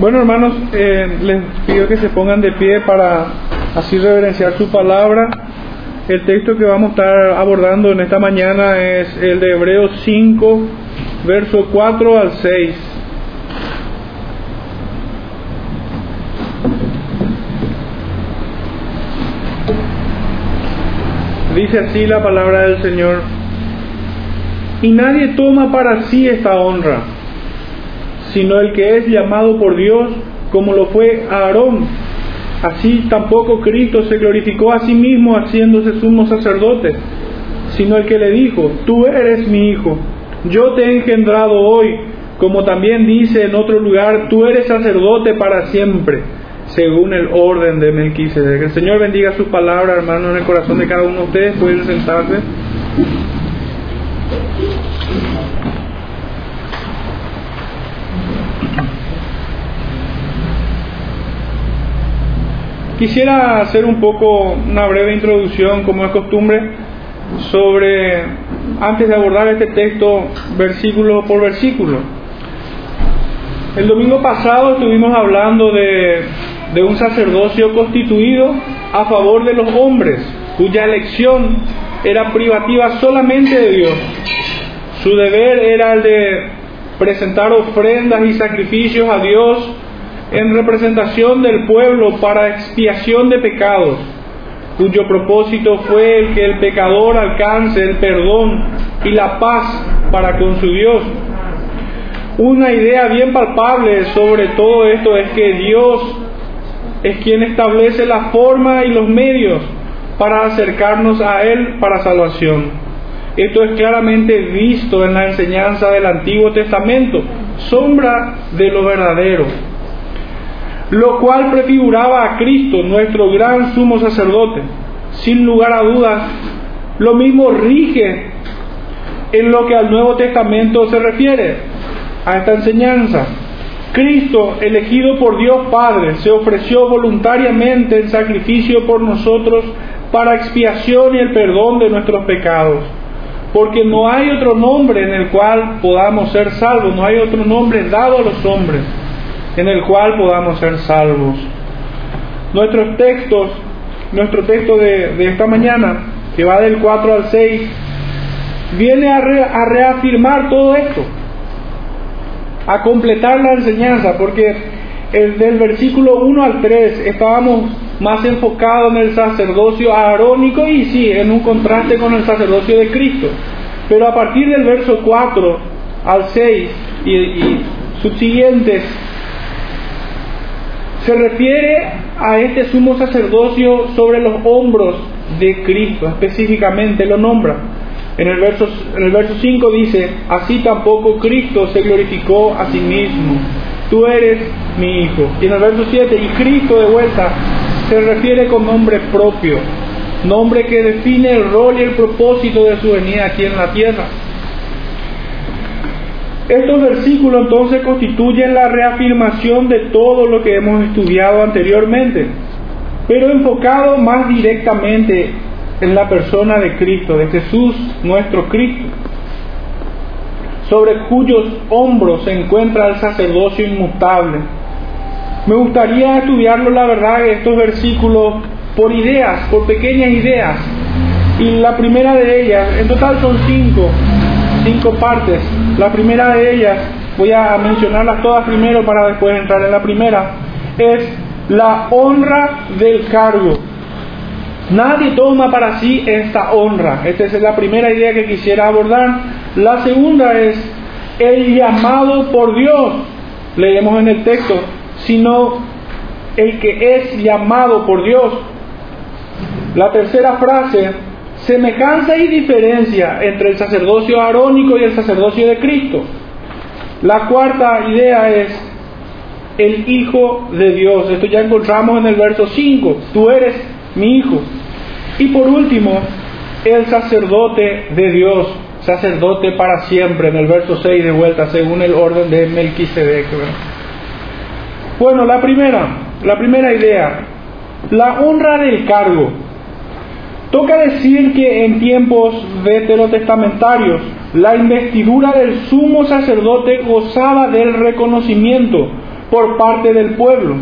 Bueno, hermanos, eh, les pido que se pongan de pie para así reverenciar su palabra. El texto que vamos a estar abordando en esta mañana es el de Hebreos 5, verso 4 al 6. Dice así la palabra del Señor. Y nadie toma para sí esta honra sino el que es llamado por Dios, como lo fue Aarón. Así tampoco Cristo se glorificó a sí mismo haciéndose sumo sacerdote, sino el que le dijo, tú eres mi hijo, yo te he engendrado hoy, como también dice en otro lugar, tú eres sacerdote para siempre, según el orden de Melquisedec. Que el Señor bendiga sus palabras, hermano, en el corazón de cada uno de ustedes. Pueden sentarse. Quisiera hacer un poco una breve introducción, como es costumbre, sobre, antes de abordar este texto versículo por versículo. El domingo pasado estuvimos hablando de, un sacerdocio constituido a favor de los hombres, cuya elección era privativa solamente de Dios. Su deber era el de presentar ofrendas y sacrificios a Dios en representación del pueblo para expiación de pecados, cuyo propósito fue el que el pecador alcance el perdón y la paz para con su Dios. Una idea bien palpable sobre todo esto es que Dios es quien establece la forma y los medios para acercarnos a Él para salvación. Esto es claramente visto en la enseñanza del Antiguo Testamento, sombra de lo verdadero lo cual prefiguraba a Cristo, nuestro gran sumo sacerdote. Sin lugar a dudas, lo mismo rige en lo que al Nuevo Testamento se refiere, a esta enseñanza. Cristo, elegido por Dios Padre, se ofreció voluntariamente en sacrificio por nosotros para expiación y el perdón de nuestros pecados. Porque no hay otro nombre en el cual podamos ser salvos, no hay otro nombre dado a los hombres en el cual podamos ser salvos. Nuestros textos, nuestro texto de, esta mañana, que va del 4 al 6, viene a, reafirmar todo esto, a completar la enseñanza, porque el del versículo 1 al 3 estábamos más enfocados en el sacerdocio arónico y sí, en un contraste con el sacerdocio de Cristo. Pero a partir del verso 4 al 6 y, y subsiguientes se refiere a este sumo sacerdocio sobre los hombros de Cristo, específicamente lo nombra. En el, verso, en el verso 5 dice, así tampoco Cristo se glorificó a sí mismo, tú eres mi hijo. Y en el verso 7, y Cristo de vuelta se refiere con nombre propio, nombre que define el rol y el propósito de su venida aquí en la tierra. Estos versículos entonces constituyen la reafirmación de todo lo que hemos estudiado anteriormente, pero enfocado más directamente en la persona de Cristo, de Jesús nuestro Cristo, sobre cuyos hombros se encuentra el sacerdocio inmutable. Me gustaría estudiarlo, la verdad, estos versículos por ideas, por pequeñas ideas. Y la primera de ellas, en total son cinco, cinco partes. La primera de ellas, voy a mencionarlas todas primero para después entrar en la primera, es la honra del cargo. Nadie toma para sí esta honra. Esta es la primera idea que quisiera abordar. La segunda es el llamado por Dios. Leemos en el texto, sino el que es llamado por Dios. La tercera frase semejanza y diferencia entre el sacerdocio arónico y el sacerdocio de Cristo. La cuarta idea es el Hijo de Dios. Esto ya encontramos en el verso 5. Tú eres mi Hijo. Y por último, el sacerdote de Dios, sacerdote para siempre, en el verso 6 de vuelta, según el orden de Melquisedec. Bueno, la primera, la primera idea, la honra del cargo. Toca decir que en tiempos veterotestamentarios la investidura del sumo sacerdote gozaba del reconocimiento por parte del pueblo,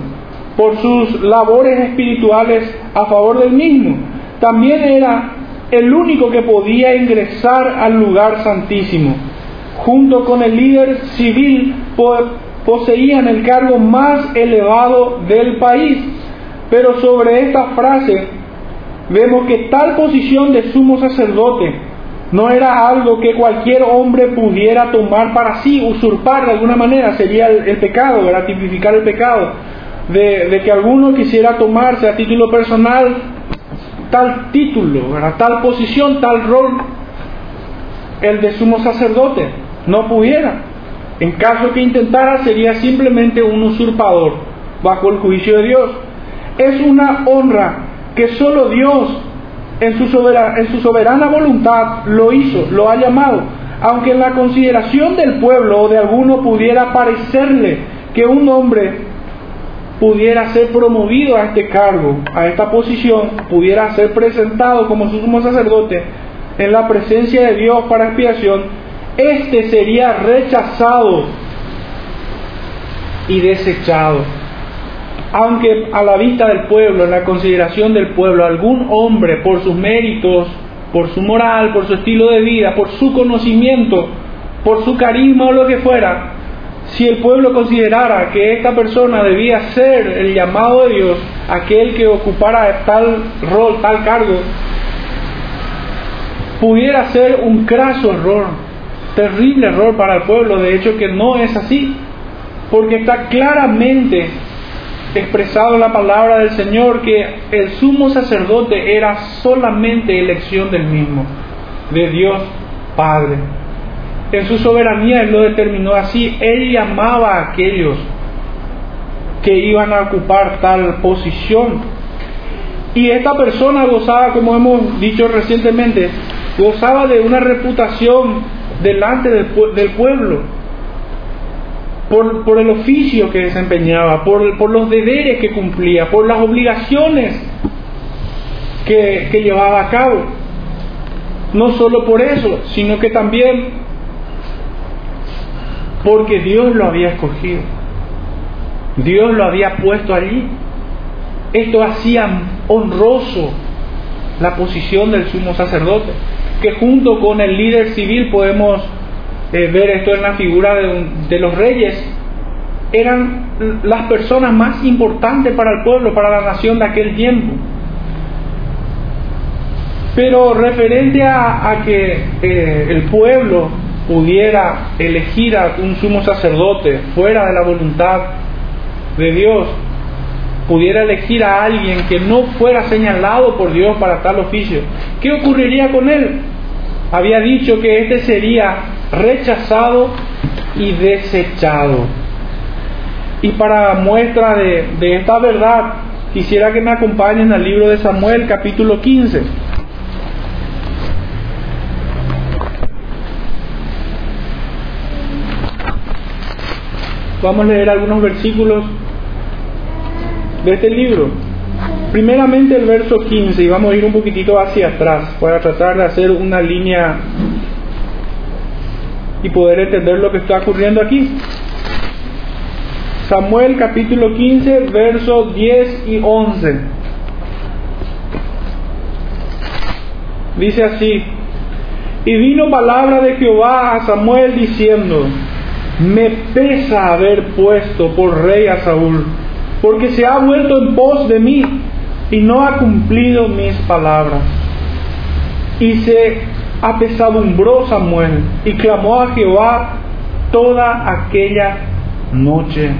por sus labores espirituales a favor del mismo. También era el único que podía ingresar al lugar santísimo. Junto con el líder civil poseían el cargo más elevado del país. Pero sobre esta frase vemos que tal posición de sumo sacerdote no era algo que cualquier hombre pudiera tomar para sí, usurpar de alguna manera, sería el, pecado, gratificar el pecado, de, de, que alguno quisiera tomarse a título personal tal título, tal posición, tal rol, el de sumo sacerdote, no pudiera. En caso que intentara, sería simplemente un usurpador bajo el juicio de Dios. Es una honra que solo Dios en su, soberana, voluntad lo hizo, lo ha llamado. Aunque en la consideración del pueblo o de alguno pudiera parecerle que un hombre pudiera ser promovido a este cargo, a esta posición, pudiera ser presentado como sumo sacerdote en la presencia de Dios para expiación, este sería rechazado y desechado. Aunque a la vista del pueblo, en la consideración del pueblo, algún hombre por sus méritos, por su moral, por su estilo de vida, por su conocimiento, por su carisma o lo que fuera, si el pueblo considerara que esta persona debía ser el llamado de Dios, aquel que ocupara tal rol, tal cargo, pudiera ser un craso error, terrible error para el pueblo, de hecho que no es así, porque está claramente expresado la palabra del Señor que el sumo sacerdote era solamente elección del mismo, de Dios Padre. En su soberanía Él lo determinó así. Él llamaba a aquellos que iban a ocupar tal posición. Y esta persona gozaba, como hemos dicho recientemente, gozaba de una reputación delante del, pueblo, por, el oficio que desempeñaba, por, los deberes que cumplía, por las obligaciones que, que llevaba a cabo. No solo por eso, sino que también porque Dios lo había escogido. Dios lo había puesto allí. Esto hacía honroso la posición del sumo sacerdote, que junto con el líder civil podemos eh, ver esto en la figura de, de los reyes, eran las personas más importantes para el pueblo, para la nación de aquel tiempo. Pero referente a, que eh, el pueblo pudiera elegir a un sumo sacerdote fuera de la voluntad de Dios, pudiera elegir a alguien que no fuera señalado por Dios para tal oficio, ¿qué ocurriría con él? Había dicho que éste sería rechazado y desechado. Y para muestra de, esta verdad, quisiera que me acompañen al libro de Samuel capítulo 15. Vamos a leer algunos versículos de este libro. Primeramente el verso 15 y vamos a ir un poquitito hacia atrás para tratar de hacer una línea y poder entender lo que está ocurriendo aquí. Samuel capítulo 15, versos 10 y 11. Dice así, y vino palabra de Jehová a Samuel diciendo, me pesa haber puesto por rey a Saúl, porque se ha vuelto en pos de mí y no ha cumplido mis palabras. Y se apesadumbró Samuel y clamó a Jehová toda aquella noche.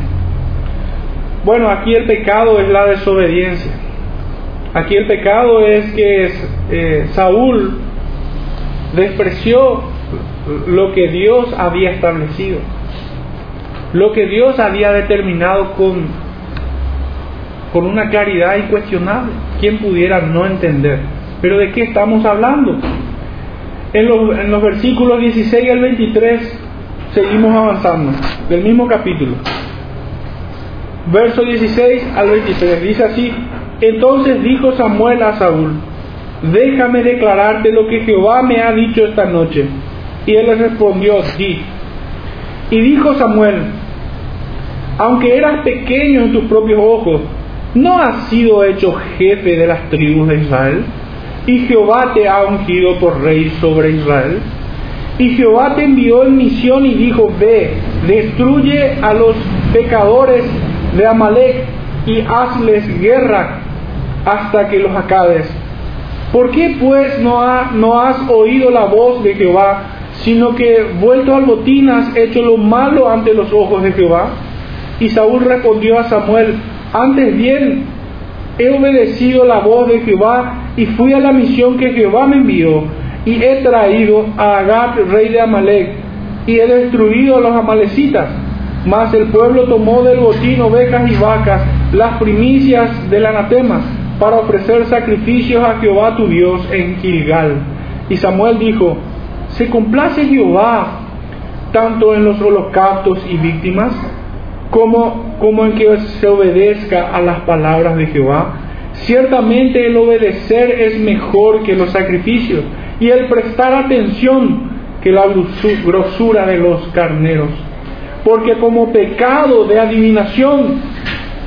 Bueno, aquí el pecado es la desobediencia. Aquí el pecado es que eh, Saúl despreció lo que Dios había establecido lo que Dios había determinado con, con una claridad incuestionable. ¿Quién pudiera no entender? Pero ¿de qué estamos hablando? En los, en los versículos 16 al 23 seguimos avanzando, del mismo capítulo. Verso 16 al 23 dice así, entonces dijo Samuel a Saúl, déjame declararte lo que Jehová me ha dicho esta noche. Y él le respondió, di. Y dijo Samuel, aunque eras pequeño en tus propios ojos, ¿no has sido hecho jefe de las tribus de Israel? Y Jehová te ha ungido por rey sobre Israel. Y Jehová te envió en misión y dijo, ve, destruye a los pecadores de Amalek y hazles guerra hasta que los acabes. ¿Por qué pues no, no has oído la voz de Jehová, sino que vuelto al botín has hecho lo malo ante los ojos de Jehová? Y Saúl respondió a Samuel, antes bien he obedecido la voz de Jehová y fui a la misión que Jehová me envió y he traído a Agab, rey de Amalek, y he destruido a los amalecitas. Mas el pueblo tomó del botín ovejas y vacas, las primicias del anatema, para ofrecer sacrificios a Jehová tu Dios en Gilgal. Y Samuel dijo, ¿se complace Jehová tanto en los holocaustos y víctimas como, como en que se obedezca a las palabras de Jehová? Ciertamente el obedecer es mejor que los sacrificios y el prestar atención que la grosura de los carneros. Porque como pecado de adivinación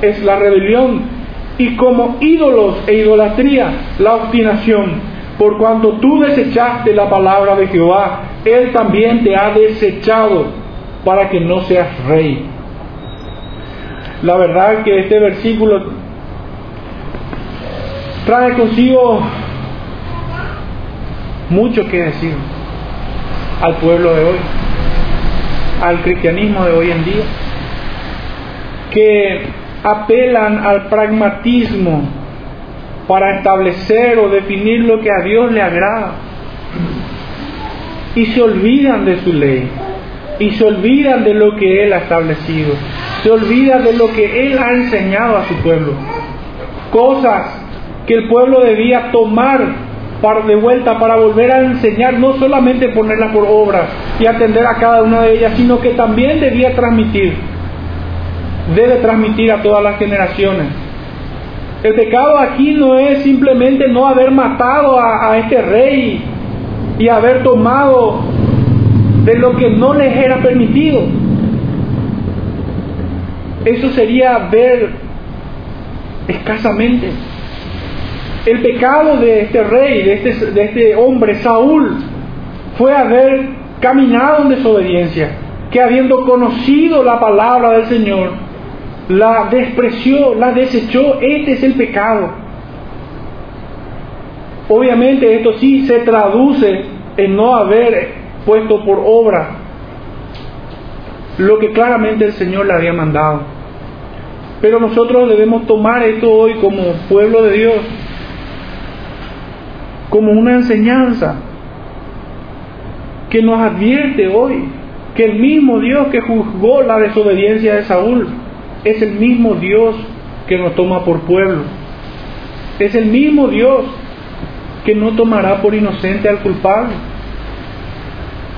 es la rebelión y como ídolos e idolatría la obstinación. Por cuanto tú desechaste la palabra de Jehová, Él también te ha desechado para que no seas rey. La verdad que este versículo trae consigo mucho que decir al pueblo de hoy, al cristianismo de hoy en día, que apelan al pragmatismo para establecer o definir lo que a Dios le agrada. Y se olvidan de su ley y se olvidan de lo que Él ha establecido, se olvidan de lo que Él ha enseñado a su pueblo, cosas que el pueblo debía tomar de vuelta para volver a enseñar, no solamente ponerla por obra y atender a cada una de ellas, sino que también debía transmitir, debe transmitir a todas las generaciones. El pecado aquí no es simplemente no haber matado a, a este rey y haber tomado de lo que no les era permitido. Eso sería ver escasamente el pecado de este rey, de este, de este hombre, Saúl, fue haber caminado en desobediencia, que habiendo conocido la palabra del Señor, la despreció, la desechó. Este es el pecado. Obviamente esto sí se traduce en no haber puesto por obra lo que claramente el Señor le había mandado. Pero nosotros debemos tomar esto hoy como pueblo de Dios como una enseñanza que nos advierte hoy que el mismo Dios que juzgó la desobediencia de Saúl es el mismo Dios que nos toma por pueblo. Es el mismo Dios que no tomará por inocente al culpable.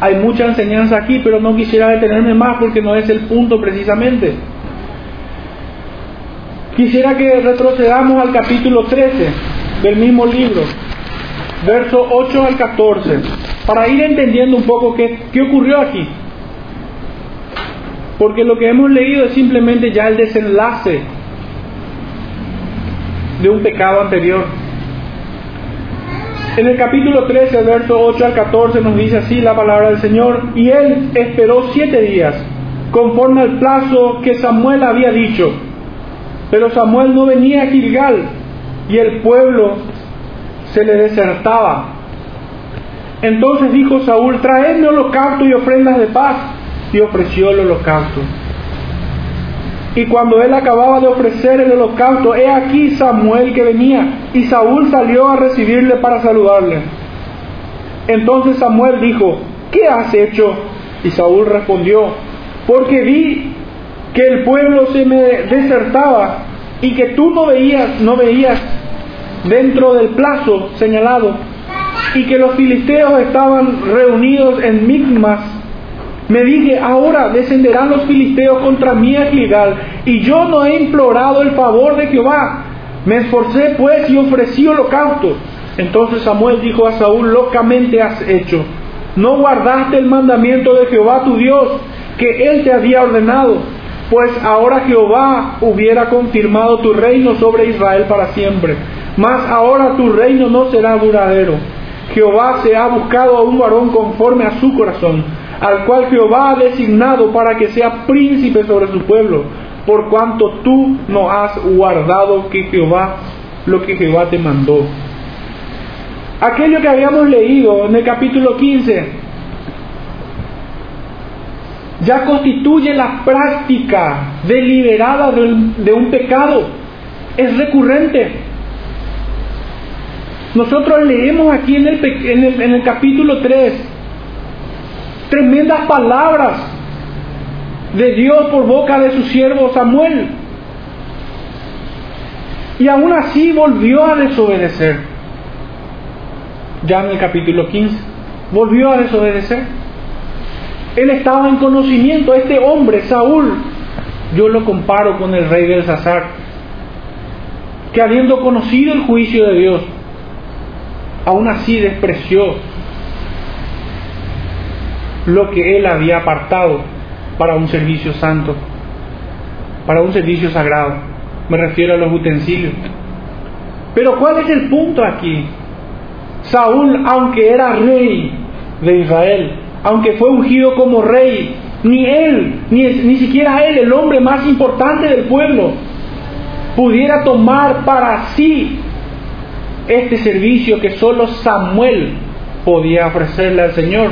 Hay mucha enseñanza aquí, pero no quisiera detenerme más porque no es el punto precisamente. Quisiera que retrocedamos al capítulo 13 del mismo libro verso 8 al 14, para ir entendiendo un poco qué, qué ocurrió aquí. Porque lo que hemos leído es simplemente ya el desenlace de un pecado anterior. En el capítulo 13, verso 8 al 14 nos dice así la palabra del Señor, y él esperó siete días, conforme al plazo que Samuel había dicho. Pero Samuel no venía a Gilgal, y el pueblo se le desertaba. Entonces dijo Saúl, traedme holocausto y ofrendas de paz, y ofreció el holocausto. Y cuando él acababa de ofrecer el holocausto, he aquí Samuel que venía, y Saúl salió a recibirle para saludarle. Entonces Samuel dijo, ¿qué has hecho? Y Saúl respondió, porque vi que el pueblo se me desertaba y que tú no veías, no veías dentro del plazo señalado y que los filisteos estaban reunidos en Migmas, me dije, ahora descenderán los filisteos contra mí a Gilgal, y yo no he implorado el favor de Jehová. Me esforcé pues y ofrecí holocausto. Entonces Samuel dijo a Saúl, locamente has hecho. No guardaste el mandamiento de Jehová tu Dios, que él te había ordenado. pues ahora Jehová hubiera confirmado tu reino sobre Israel para siempre. Mas ahora tu reino no será duradero. Jehová se ha buscado a un varón conforme a su corazón, al cual Jehová ha designado para que sea príncipe sobre su pueblo, por cuanto tú no has guardado que Jehová lo que Jehová te mandó. Aquello que habíamos leído en el capítulo 15 ya constituye la práctica deliberada de un pecado. Es recurrente. Nosotros leemos aquí en el, capítulo 3 tremendas palabras de Dios por boca de su siervo Samuel. Y aún así volvió a desobedecer. Ya en el capítulo 15, volvió a desobedecer. Él estaba en conocimiento, este hombre, Saúl, yo lo comparo con el rey del Sazar, que habiendo conocido el juicio de Dios, aún así despreció lo que él había apartado para un servicio santo, para un servicio sagrado. Me refiero a los utensilios. Pero ¿cuál es el punto aquí? Saúl, aunque era rey de Israel, aunque fue ungido como rey, ni él, ni, ni siquiera él, el hombre más importante del pueblo, pudiera tomar para sí este servicio que solo Samuel podía ofrecerle al Señor.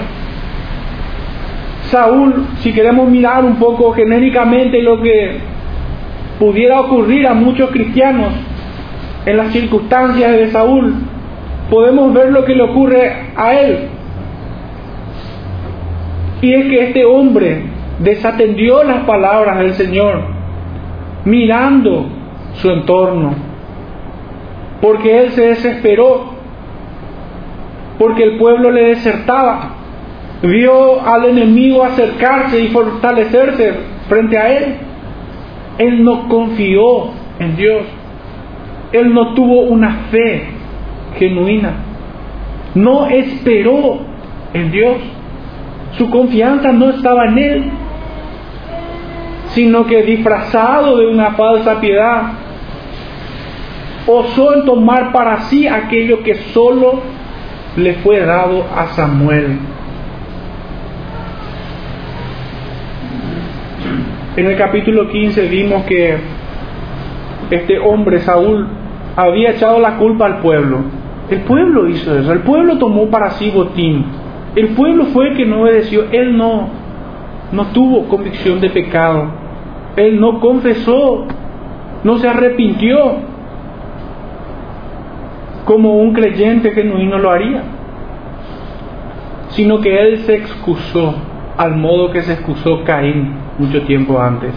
Saúl, si queremos mirar un poco genéricamente lo que pudiera ocurrir a muchos cristianos en las circunstancias de Saúl, podemos ver lo que le ocurre a él. Y es que este hombre desatendió las palabras del Señor, mirando su entorno, porque él se desesperó, porque el pueblo le desertaba, vio al enemigo acercarse y fortalecerse frente a él. Él no confió en Dios, él no tuvo una fe genuina, no esperó en Dios. Su confianza no estaba en Él, sino que disfrazado de una falsa piedad, osó en tomar para sí aquello que solo le fue dado a Samuel. En el capítulo 15 vimos que este hombre, Saúl, había echado la culpa al pueblo. El pueblo hizo eso, el pueblo tomó para sí botín. El pueblo fue el que no obedeció, él no, no tuvo convicción de pecado, él no confesó, no se arrepintió como un creyente genuino lo haría, sino que él se excusó al modo que se excusó Caín mucho tiempo antes.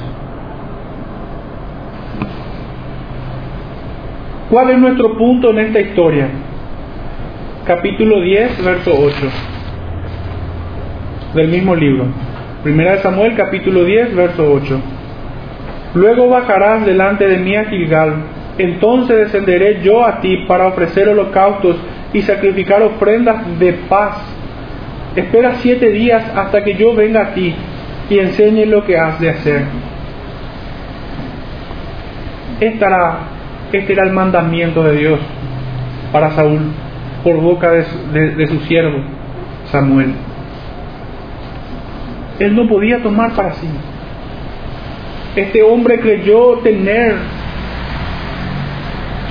¿Cuál es nuestro punto en esta historia? Capítulo 10, verso 8 del mismo libro. Primera de Samuel capítulo 10, verso 8. Luego bajarás delante de mí a Gilgal, entonces descenderé yo a ti para ofrecer holocaustos y sacrificar ofrendas de paz. Espera siete días hasta que yo venga a ti y enseñe lo que has de hacer. Este era, el mandamiento de Dios para Saúl por boca de su siervo Samuel él no podía tomar para sí. Este hombre creyó tener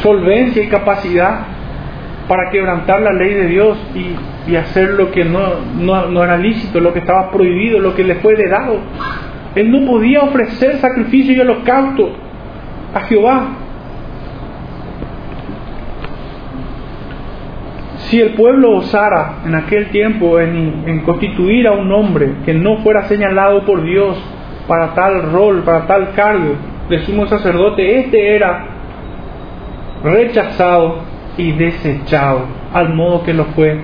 solvencia y capacidad para quebrantar la ley de Dios y, hacer lo que no, no, era lícito, lo que estaba prohibido, lo que le fue dado. Él no podía ofrecer sacrificio y holocausto a Jehová. Si el pueblo osara en aquel tiempo en, constituir a un hombre que no fuera señalado por Dios para tal rol, para tal cargo de sumo sacerdote, este era rechazado y desechado, al modo que lo fue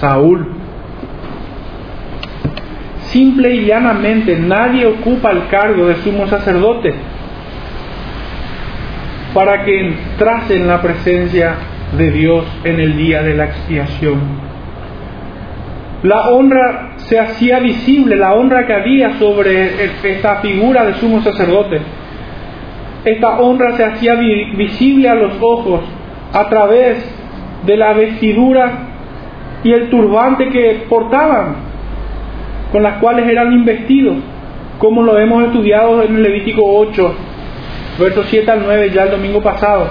Saúl. Simple y llanamente nadie ocupa el cargo de sumo sacerdote para que entrase en la presencia de Dios en el día de la expiación. La honra se hacía visible, la honra que había sobre esta figura de sumo sacerdote. Esta honra se hacía visible a los ojos a través de la vestidura y el turbante que portaban, con las cuales eran investidos, como lo hemos estudiado en el Levítico 8, versos 7 al 9, ya el domingo pasado.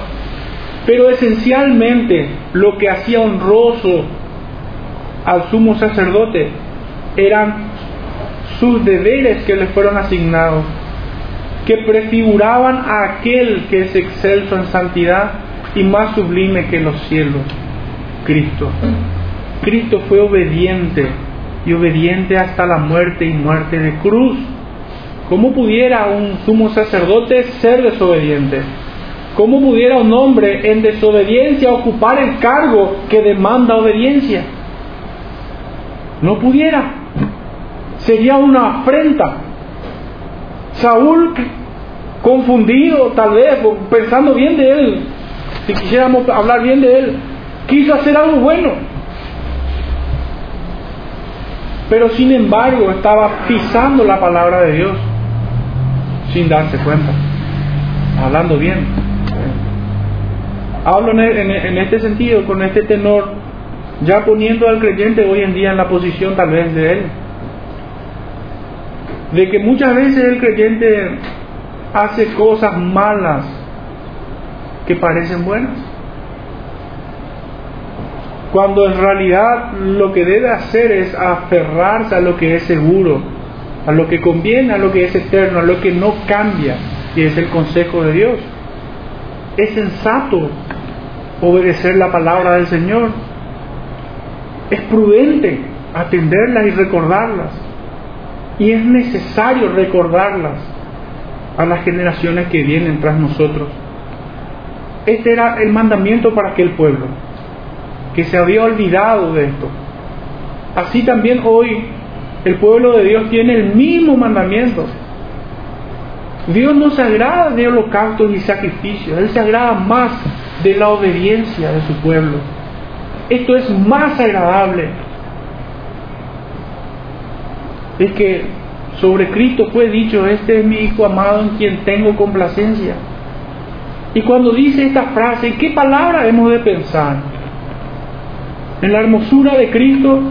Pero esencialmente lo que hacía honroso al sumo sacerdote eran sus deberes que le fueron asignados, que prefiguraban a aquel que es excelso en santidad y más sublime que los cielos, Cristo. Cristo fue obediente y obediente hasta la muerte y muerte de cruz. ¿Cómo pudiera un sumo sacerdote ser desobediente? ¿Cómo pudiera un hombre en desobediencia ocupar el cargo que demanda obediencia? No pudiera. Sería una afrenta. Saúl, confundido tal vez, pensando bien de él, si quisiéramos hablar bien de él, quiso hacer algo bueno pero sin embargo estaba pisando la palabra de Dios sin darse cuenta, hablando bien. Hablo en, este sentido, con este tenor, ya poniendo al creyente hoy en día en la posición tal vez de él, de que muchas veces el creyente hace cosas malas que parecen buenas cuando en realidad lo que debe hacer es aferrarse a lo que es seguro, a lo que conviene, a lo que es eterno, a lo que no cambia, y es el consejo de Dios. Es sensato obedecer la palabra del Señor. Es prudente atenderlas y recordarlas. Y es necesario recordarlas a las generaciones que vienen tras nosotros. Este era el mandamiento para aquel pueblo que se había olvidado de esto. Así también hoy el pueblo de Dios tiene el mismo mandamiento. Dios no se agrada de holocaustos y sacrificios, Él se agrada más de la obediencia de su pueblo. Esto es más agradable. Es que sobre Cristo fue dicho, este es mi Hijo amado en quien tengo complacencia. Y cuando dice esta frase, ¿qué palabra hemos de pensar? En la hermosura de Cristo,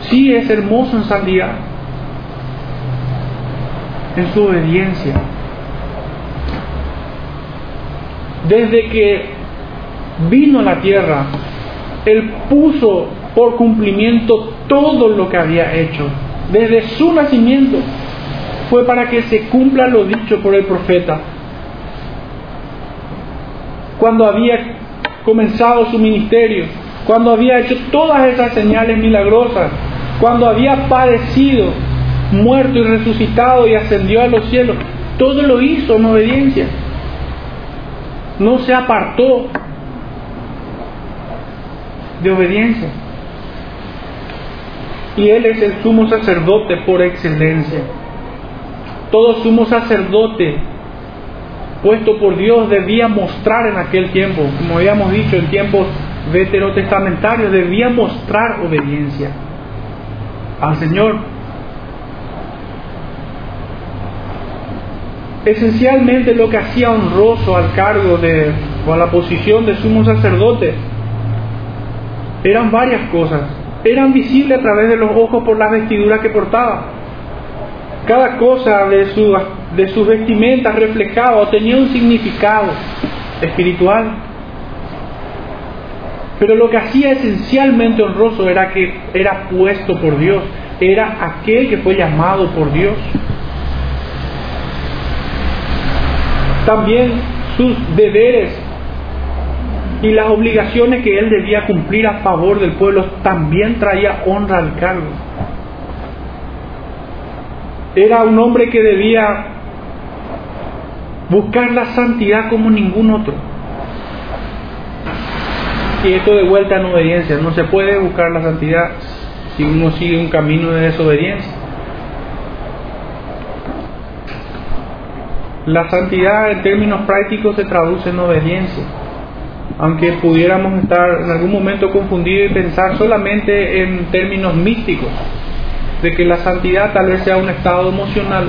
sí es hermoso en santidad, en su obediencia. Desde que vino a la tierra, Él puso por cumplimiento todo lo que había hecho. Desde su nacimiento fue para que se cumpla lo dicho por el profeta. Cuando había comenzado su ministerio, cuando había hecho todas esas señales milagrosas, cuando había padecido, muerto y resucitado y ascendió a los cielos, todo lo hizo en obediencia. No se apartó de obediencia. Y Él es el sumo sacerdote por excelencia. Todo sumo sacerdote puesto por Dios debía mostrar en aquel tiempo, como habíamos dicho, en tiempos veterotestamentarios debía mostrar obediencia al Señor. Esencialmente lo que hacía honroso al cargo de o a la posición de sumo sacerdote eran varias cosas. Eran visibles a través de los ojos por la vestidura que portaba. Cada cosa de de sus vestimentas reflejaba o tenía un significado espiritual. Pero lo que hacía esencialmente honroso era que era puesto por Dios, era aquel que fue llamado por Dios. También sus deberes y las obligaciones que él debía cumplir a favor del pueblo también traía honra al cargo. Era un hombre que debía buscar la santidad como ningún otro y esto de vuelta en obediencia. No se puede buscar la santidad si uno sigue un camino de desobediencia. La santidad en términos prácticos se traduce en obediencia. Aunque pudiéramos estar en algún momento confundidos y pensar solamente en términos místicos, de que la santidad tal vez sea un estado emocional.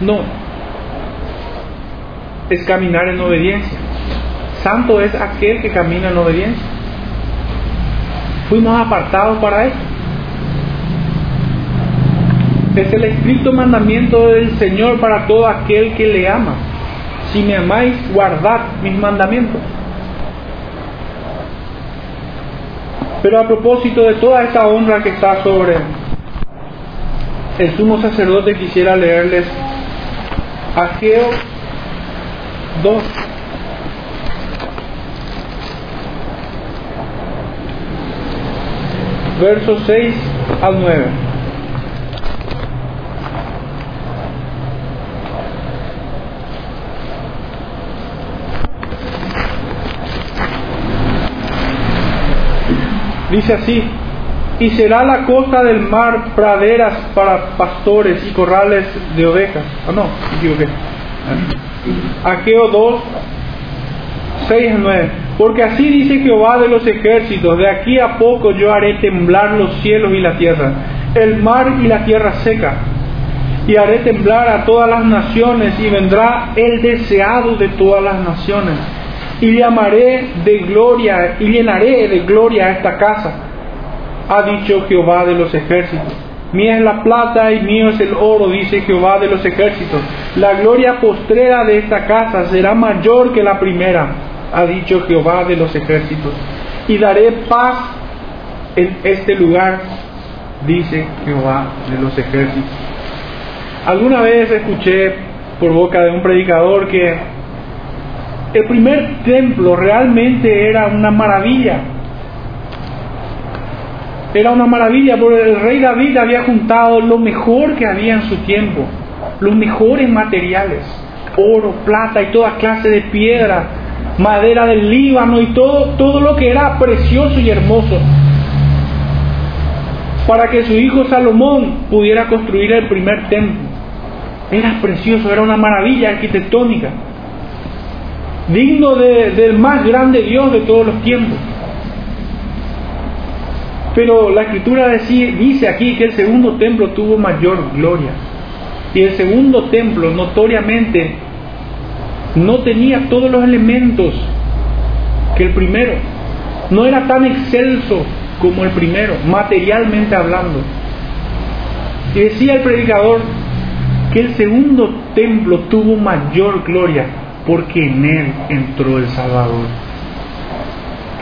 No, es caminar en obediencia. Santo es aquel que camina en obediencia. Fuimos apartados para eso. Es el estricto mandamiento del Señor para todo aquel que le ama. Si me amáis, guardad mis mandamientos. Pero a propósito de toda esta honra que está sobre el sumo sacerdote, quisiera leerles Ageo 2. Versos 6 al 9. Dice así, y será la costa del mar praderas para pastores y corrales de ovejas. Ah, no, me equivoqué. Aqueo 2, 6 a 9. Porque así dice Jehová de los ejércitos, de aquí a poco yo haré temblar los cielos y la tierra, el mar y la tierra seca, y haré temblar a todas las naciones, y vendrá el deseado de todas las naciones y llamaré de gloria y llenaré de gloria esta casa, ha dicho Jehová de los ejércitos. Mía es la plata y mío es el oro, dice Jehová de los ejércitos. La gloria postrera de esta casa será mayor que la primera, ha dicho Jehová de los ejércitos. Y daré paz en este lugar, dice Jehová de los ejércitos. Alguna vez escuché por boca de un predicador que el primer templo realmente era una maravilla. Era una maravilla porque el rey David había juntado lo mejor que había en su tiempo, los mejores materiales, oro, plata y toda clase de piedra, madera del Líbano y todo, todo lo que era precioso y hermoso, para que su hijo Salomón pudiera construir el primer templo. Era precioso, era una maravilla arquitectónica digno del más grande Dios de todos los tiempos. Pero la escritura dice aquí que el segundo templo tuvo mayor gloria. Y el segundo templo notoriamente no tenía todos los elementos que el primero. No era tan excelso como el primero, materialmente hablando. Y decía el predicador que el segundo templo tuvo mayor gloria porque en Él entró el Salvador.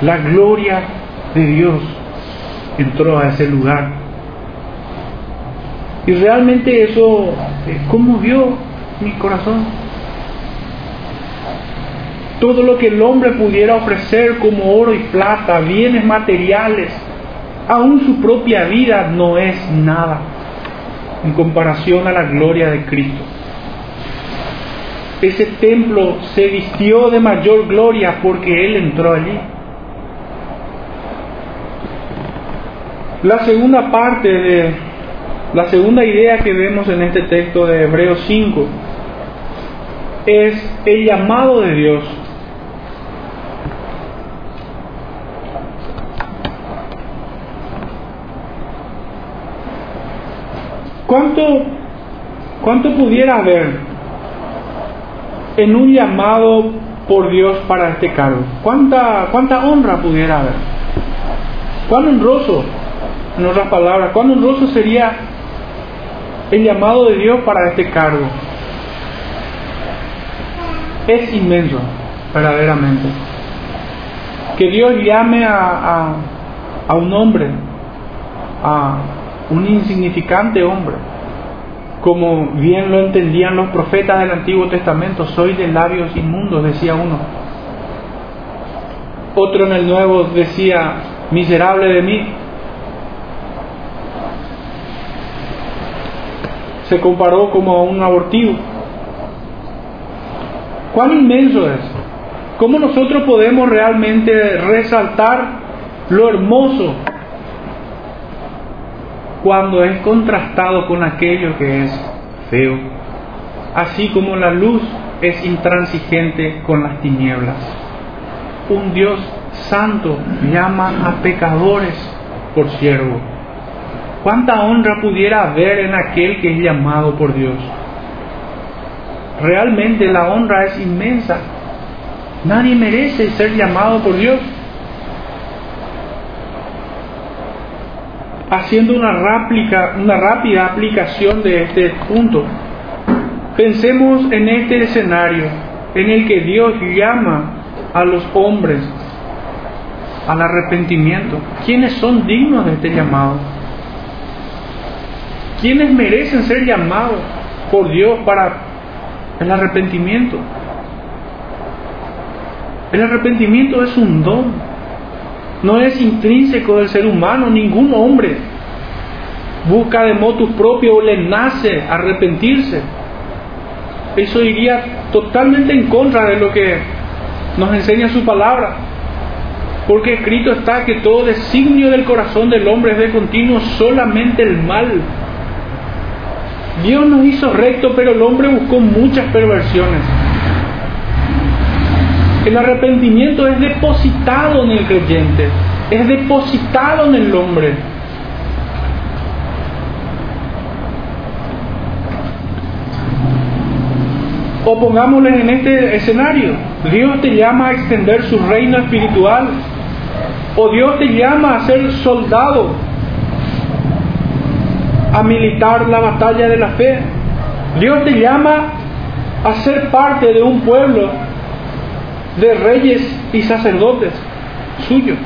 La gloria de Dios entró a ese lugar. Y realmente eso eh, conmovió mi corazón. Todo lo que el hombre pudiera ofrecer como oro y plata, bienes materiales, aún su propia vida no es nada en comparación a la gloria de Cristo ese templo se vistió de mayor gloria porque Él entró allí. La segunda parte de la segunda idea que vemos en este texto de Hebreos 5 es el llamado de Dios. ¿Cuánto, cuánto pudiera haber en un llamado por Dios para este cargo. ¿Cuánta, cuánta honra pudiera haber? ¿Cuán honroso, en otras palabras, cuán honroso sería el llamado de Dios para este cargo? Es inmenso, verdaderamente. Que Dios llame a, a, a un hombre, a un insignificante hombre, como bien lo entendían los profetas del Antiguo Testamento, soy de labios inmundos, decía uno. Otro en el Nuevo decía, miserable de mí. Se comparó como a un abortivo. ¿Cuán inmenso es? ¿Cómo nosotros podemos realmente resaltar lo hermoso cuando es contrastado con aquello que es feo, así como la luz es intransigente con las tinieblas. un Dios santo llama a pecadores por siervo. ¿Cuánta honra pudiera haber en aquel que es llamado por Dios? Realmente la honra es inmensa. Nadie merece ser llamado por Dios. Haciendo una, una rápida aplicación de este punto, pensemos en este escenario en el que Dios llama a los hombres al arrepentimiento. ¿Quiénes son dignos de este llamado? ¿Quiénes merecen ser llamados por Dios para el arrepentimiento? El arrepentimiento es un don, no es intrínseco del ser humano, ningún hombre busca de motus propio o le nace arrepentirse. Eso iría totalmente en contra de lo que nos enseña su palabra. Porque escrito está que todo designio del corazón del hombre es de continuo solamente el mal. Dios nos hizo recto, pero el hombre buscó muchas perversiones. El arrepentimiento es depositado en el creyente, es depositado en el hombre. O pongámosle en este escenario, Dios te llama a extender su reino espiritual, o Dios te llama a ser soldado, a militar la batalla de la fe. Dios te llama a ser parte de un pueblo de reyes y sacerdotes suyos.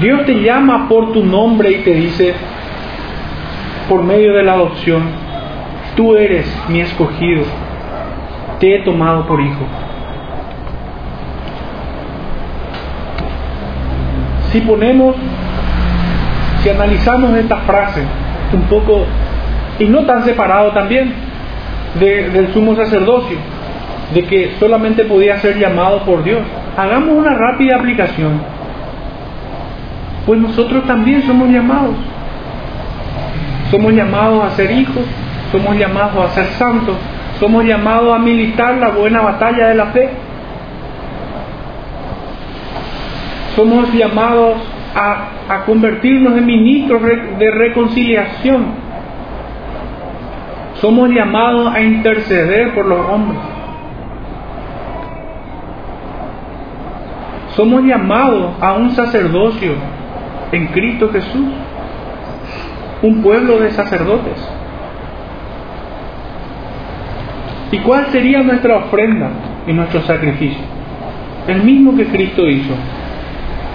Dios te llama por tu nombre y te dice, por medio de la adopción, tú eres mi escogido, te he tomado por hijo. Si ponemos, si analizamos esta frase un poco, y no tan separado también del sumo sacerdocio, de que solamente podía ser llamado por Dios, hagamos una rápida aplicación. Pues nosotros también somos llamados. Somos llamados a ser hijos, somos llamados a ser santos, somos llamados a militar la buena batalla de la fe. Somos llamados a, convertirnos en ministros de reconciliación. Somos llamados a interceder por los hombres. Somos llamados a un sacerdocio en Cristo Jesús, un pueblo de sacerdotes. ¿Y cuál sería nuestra ofrenda y nuestro sacrificio? El mismo que Cristo hizo,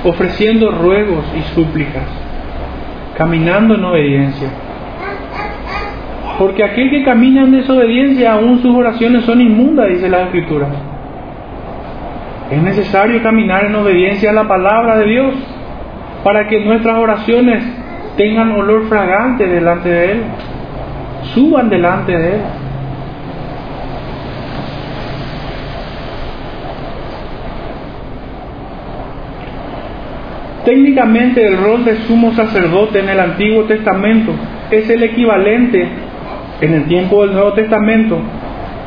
ofreciendo ruegos y súplicas, caminando en obediencia. Porque aquel que camina en desobediencia, aún sus oraciones son inmundas, dice la Escritura. Es necesario caminar en obediencia a la palabra de Dios para que nuestras oraciones tengan olor fragante delante de Él, suban delante de Él. Técnicamente el rol de sumo sacerdote en el Antiguo Testamento es el equivalente en el tiempo del Nuevo Testamento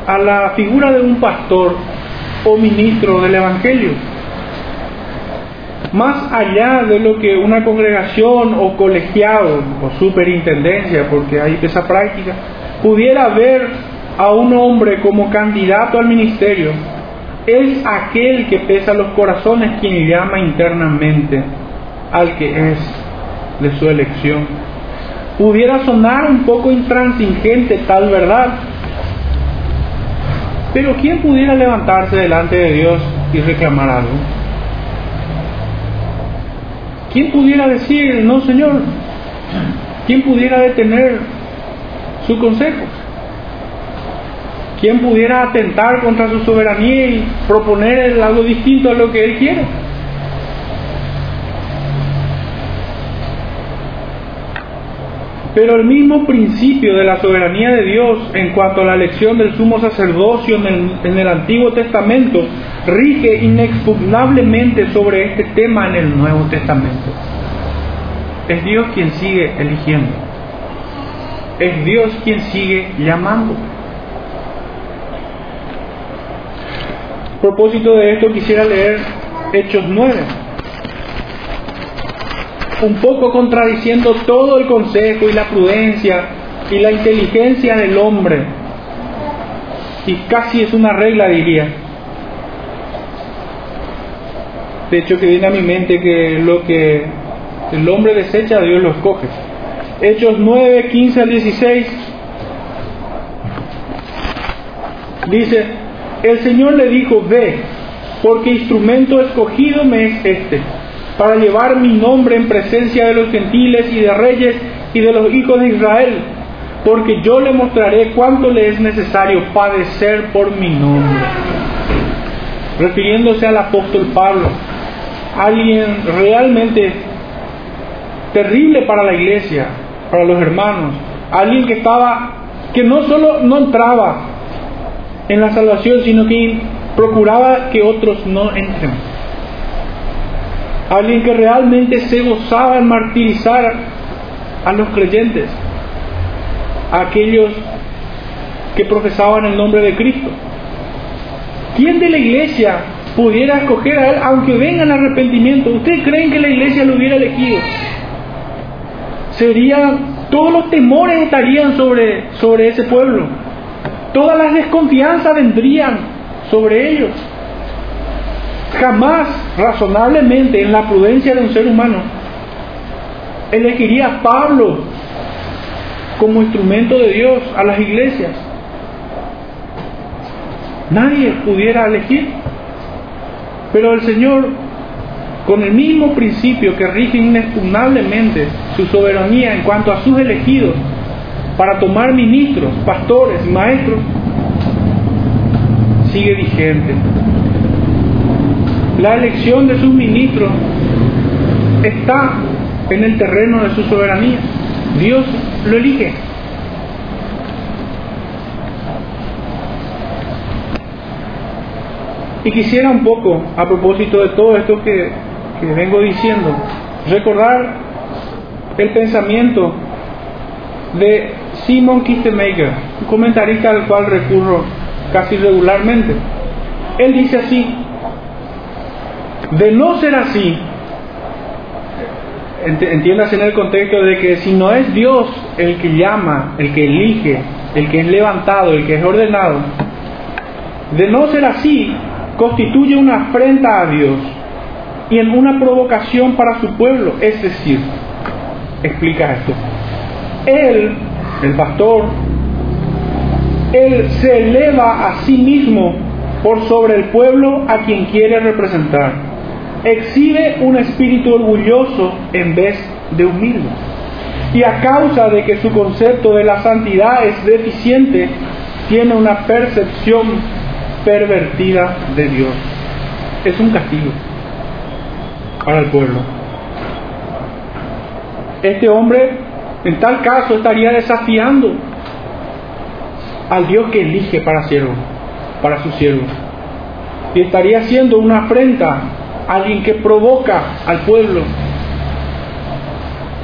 a la figura de un pastor o ministro del Evangelio. Más allá de lo que una congregación o colegiado o superintendencia, porque hay esa práctica, pudiera ver a un hombre como candidato al ministerio, es aquel que pesa los corazones quien llama internamente al que es de su elección. Pudiera sonar un poco intransigente tal verdad, pero ¿quién pudiera levantarse delante de Dios y reclamar algo? ¿Quién pudiera decir, no Señor? ¿Quién pudiera detener su consejo? ¿Quién pudiera atentar contra su soberanía y proponer algo distinto a lo que Él quiere? Pero el mismo principio de la soberanía de Dios en cuanto a la elección del sumo sacerdocio en el, Antiguo Testamento rige inexpugnablemente sobre este tema en el Nuevo Testamento. Es Dios quien sigue eligiendo. Es Dios quien sigue llamando. propósito de esto quisiera leer Hechos 9, un poco contradiciendo todo el consejo y la prudencia y la inteligencia del hombre. Y casi es una regla, diría. De hecho, que viene a mi mente que lo que el hombre desecha, Dios lo escoge. Hechos 9, 15 al 16. Dice, el Señor le dijo, ve, porque instrumento escogido me es este, para llevar mi nombre en presencia de los gentiles y de reyes y de los hijos de Israel, porque yo le mostraré cuánto le es necesario padecer por mi nombre. Refiriéndose al apóstol Pablo, alguien realmente terrible para la iglesia, para los hermanos, alguien que estaba, que no solo no entraba en la salvación, sino que procuraba que otros no entren. Alguien que realmente se gozaba en martirizar a los creyentes, a aquellos que profesaban el nombre de Cristo. ¿Quién de la iglesia pudiera escoger a él aunque vengan arrepentimiento? ¿Ustedes creen que la iglesia lo hubiera elegido? Sería, todos los temores estarían sobre, sobre ese pueblo todas las desconfianzas vendrían sobre ellos. Jamás razonablemente en la prudencia de un ser humano elegiría a Pablo como instrumento de Dios a las iglesias. Nadie pudiera elegir. Pero el Señor, con el mismo principio que rige inexpugnablemente su soberanía en cuanto a sus elegidos, para tomar ministros, pastores, maestros, sigue vigente. La elección de sus ministros está en el terreno de su soberanía. Dios lo elige. Y quisiera un poco, a propósito de todo esto que, que vengo diciendo, recordar el pensamiento de Simon Kistemaker, un comentarista al cual recurro casi regularmente. Él dice así, de no ser así, entiéndase en el contexto de que si no es Dios el que llama, el que elige, el que es levantado, el que es ordenado, de no ser así, constituye una afrenta a Dios y en una provocación para su pueblo. Es decir, explica esto. Él el pastor, él se eleva a sí mismo por sobre el pueblo a quien quiere representar. Exhibe un espíritu orgulloso en vez de humilde. Y a causa de que su concepto de la santidad es deficiente, tiene una percepción pervertida de Dios. Es un castigo para el pueblo. Este hombre en tal caso estaría desafiando al Dios que elige para siervo, para su siervo. Y estaría haciendo una afrenta alguien que provoca al pueblo,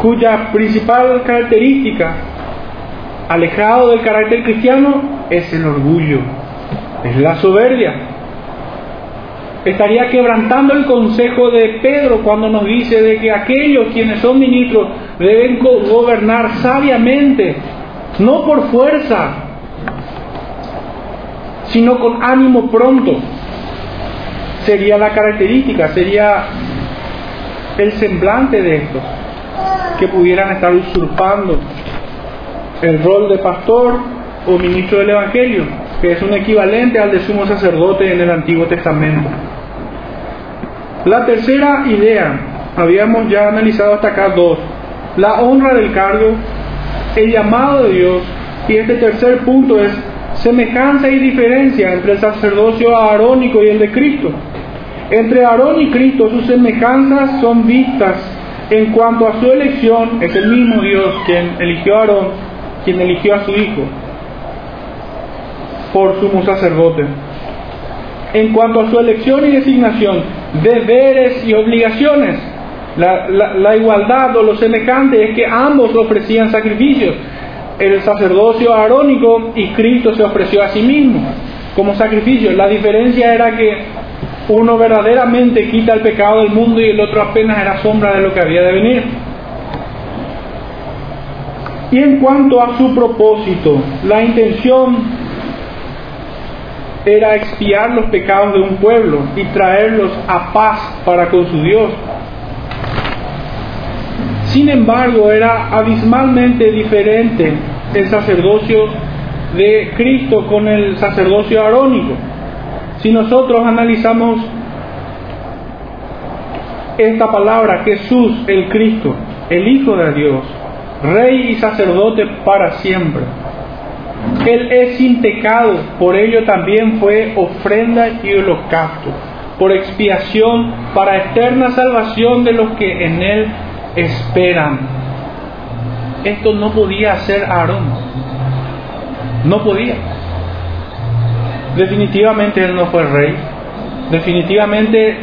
cuya principal característica, alejado del carácter cristiano, es el orgullo, es la soberbia estaría quebrantando el consejo de Pedro cuando nos dice de que aquellos quienes son ministros deben gobernar sabiamente, no por fuerza, sino con ánimo pronto. Sería la característica, sería el semblante de estos, que pudieran estar usurpando el rol de pastor o ministro del Evangelio, que es un equivalente al de sumo sacerdote en el Antiguo Testamento. La tercera idea, habíamos ya analizado hasta acá dos, la honra del cargo, el llamado de Dios, y este tercer punto es semejanza y diferencia entre el sacerdocio arónico y el de Cristo. Entre Aarón y Cristo sus semejanzas son vistas en cuanto a su elección, es el mismo Dios quien eligió a Aarón, quien eligió a su hijo por sumo sacerdote. En cuanto a su elección y designación, deberes y obligaciones, la, igualdad o lo semejante es que ambos ofrecían sacrificios. El sacerdocio arónico y Cristo se ofreció a sí mismo. como sacrificio. La diferencia era que uno verdaderamente quita el pecado del mundo y el otro apenas era sombra de lo que había de venir. Y en cuanto a su propósito, la intención era expiar los pecados de un pueblo y traerlos a paz para con su Dios. Sin embargo, era abismalmente diferente el sacerdocio de Cristo con el sacerdocio arónico. Si nosotros analizamos esta palabra, Jesús el Cristo, el Hijo de Dios, Rey y sacerdote para siempre. Él es sin pecado, por ello también fue ofrenda y holocausto, por expiación para eterna salvación de los que en Él esperan. Esto no podía hacer Aarón, no podía. Definitivamente Él no fue rey, definitivamente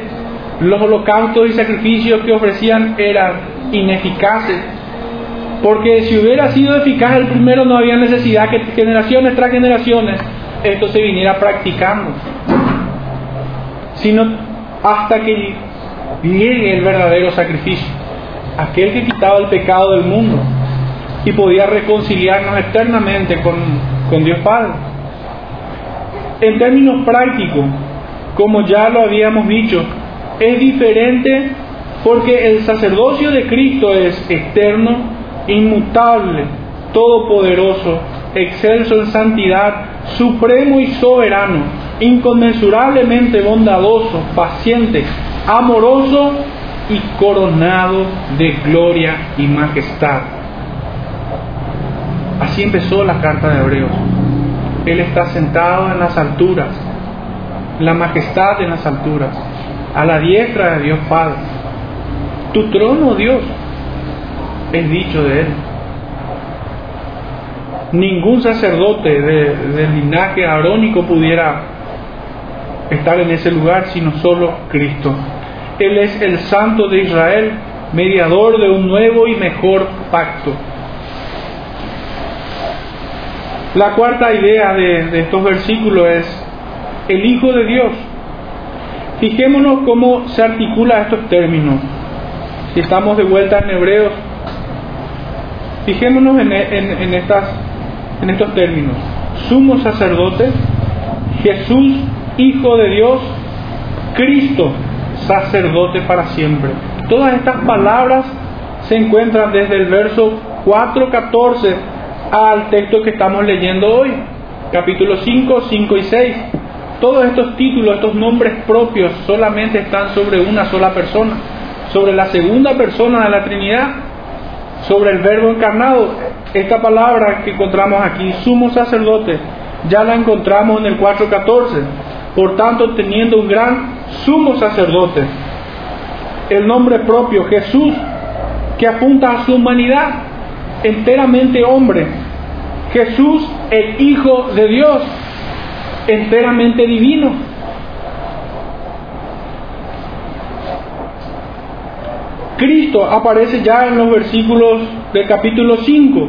los holocaustos y sacrificios que ofrecían eran ineficaces porque si hubiera sido eficaz el primero, no había necesidad que generaciones tras generaciones esto se viniera practicando. Sino hasta que llegue el verdadero sacrificio, aquel que quitaba el pecado del mundo y podía reconciliarnos eternamente con, con Dios Padre. En términos prácticos, como ya lo habíamos dicho, es diferente porque el sacerdocio de Cristo es externo inmutable, todopoderoso, excelso en santidad, supremo y soberano, inconmensurablemente bondadoso, paciente, amoroso y coronado de gloria y majestad. Así empezó la carta de Hebreos. Él está sentado en las alturas, la majestad en las alturas, a la diestra de Dios Padre. Tu trono, Dios, es dicho de él. Ningún sacerdote del linaje arónico pudiera estar en ese lugar, sino solo Cristo. Él es el Santo de Israel, mediador de un nuevo y mejor pacto. La cuarta idea de, estos versículos es el Hijo de Dios. Fijémonos cómo se articula estos términos. Si estamos de vuelta en Hebreos Fijémonos en, en, en estos términos. Sumo sacerdote, Jesús, Hijo de Dios, Cristo, sacerdote para siempre. Todas estas palabras se encuentran desde el verso 4.14 al texto que estamos leyendo hoy, capítulo 5, 5 y 6. Todos estos títulos, estos nombres propios solamente están sobre una sola persona, sobre la segunda persona de la Trinidad, sobre el verbo encarnado. Esta palabra que encontramos aquí, sumo sacerdote, ya la encontramos en el 4.14. Por tanto, teniendo un gran sumo sacerdote, el nombre propio Jesús, que apunta a su humanidad, enteramente hombre. Jesús, el Hijo de Dios, enteramente divino Cristo aparece ya en los versículos del capítulo 5,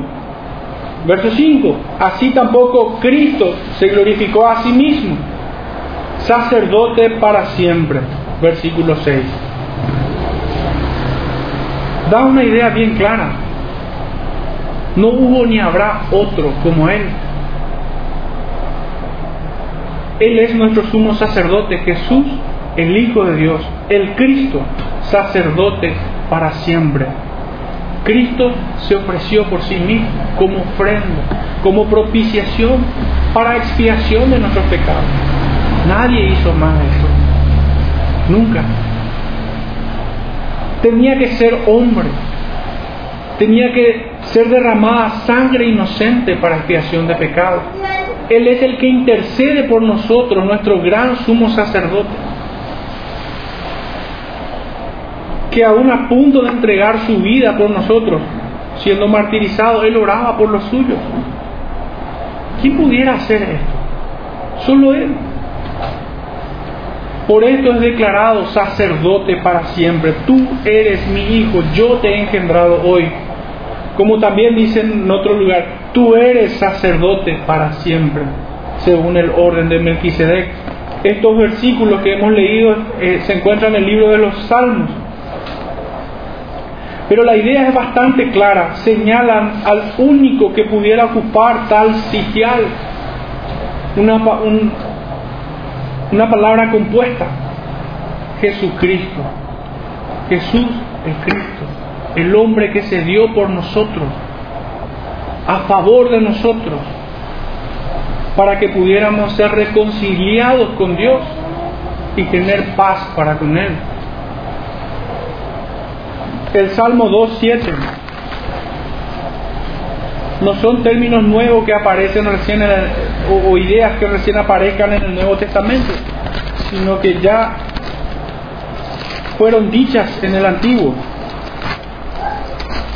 verso 5. Así tampoco Cristo se glorificó a sí mismo, sacerdote para siempre, versículo 6. Da una idea bien clara. No hubo ni habrá otro como Él. Él es nuestro sumo sacerdote, Jesús, el Hijo de Dios, el Cristo, sacerdote para siempre. Cristo se ofreció por sí mismo como ofrenda, como propiciación para expiación de nuestros pecados. Nadie hizo más eso. Nunca. Tenía que ser hombre. Tenía que ser derramada sangre inocente para expiación de pecados. Él es el que intercede por nosotros, nuestro gran sumo sacerdote. que aún a punto de entregar su vida por nosotros, siendo martirizado, él oraba por los suyos. ¿Quién pudiera hacer esto? Solo él. Por esto es declarado sacerdote para siempre. Tú eres mi hijo, yo te he engendrado hoy. Como también dice en otro lugar, tú eres sacerdote para siempre. según el orden de Melquisedec. Estos versículos que hemos leído eh, se encuentran en el libro de los Salmos. Pero la idea es bastante clara. Señalan al único que pudiera ocupar tal sitial. Una, una palabra compuesta. Jesucristo. Jesús el Cristo. El hombre que se dio por nosotros. A favor de nosotros. Para que pudiéramos ser reconciliados con Dios y tener paz para con Él el Salmo 2.7 no son términos nuevos que aparecen recién o, ideas que recién aparezcan en el Nuevo Testamento, sino que ya fueron dichas en el Antiguo.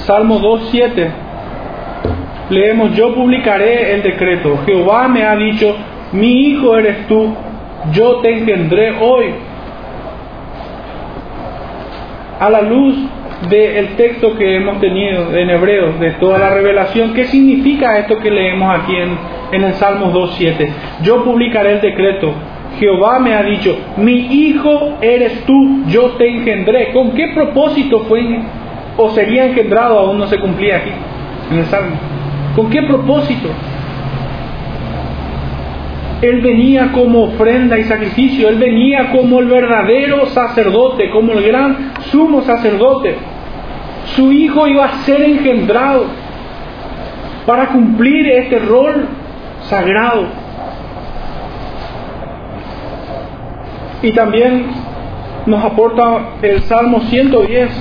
Salmo 2.7 leemos, yo publicaré el decreto, Jehová me ha dicho, mi hijo eres tú, yo te engendré hoy. A la luz del texto que hemos tenido en Hebreos, de toda la revelación, ¿qué significa esto que leemos aquí en, en el Salmos 2.7? Yo publicaré el decreto. Jehová me ha dicho, mi hijo eres tú, yo te engendré. ¿Con qué propósito fue o sería engendrado? Aún no se cumplía aquí, en el Salmo. ¿Con qué propósito? Él venía como ofrenda y sacrificio, Él venía como el verdadero sacerdote, como el gran sumo sacerdote. Su hijo iba a ser engendrado para cumplir este rol sagrado. Y también nos aporta el Salmo 110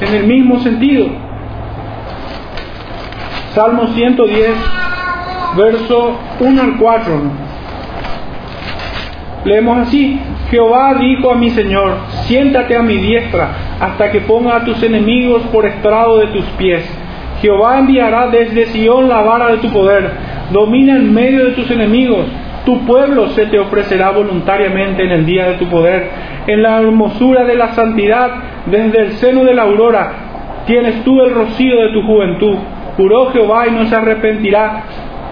en el mismo sentido. Salmo 110 verso 1 al 4. Leemos así, Jehová dijo a mi Señor, siéntate a mi diestra hasta que ponga a tus enemigos por estrado de tus pies. Jehová enviará desde Sión la vara de tu poder, domina en medio de tus enemigos. Tu pueblo se te ofrecerá voluntariamente en el día de tu poder. En la hermosura de la santidad, desde el seno de la aurora, tienes tú el rocío de tu juventud. Juró Jehová y no se arrepentirá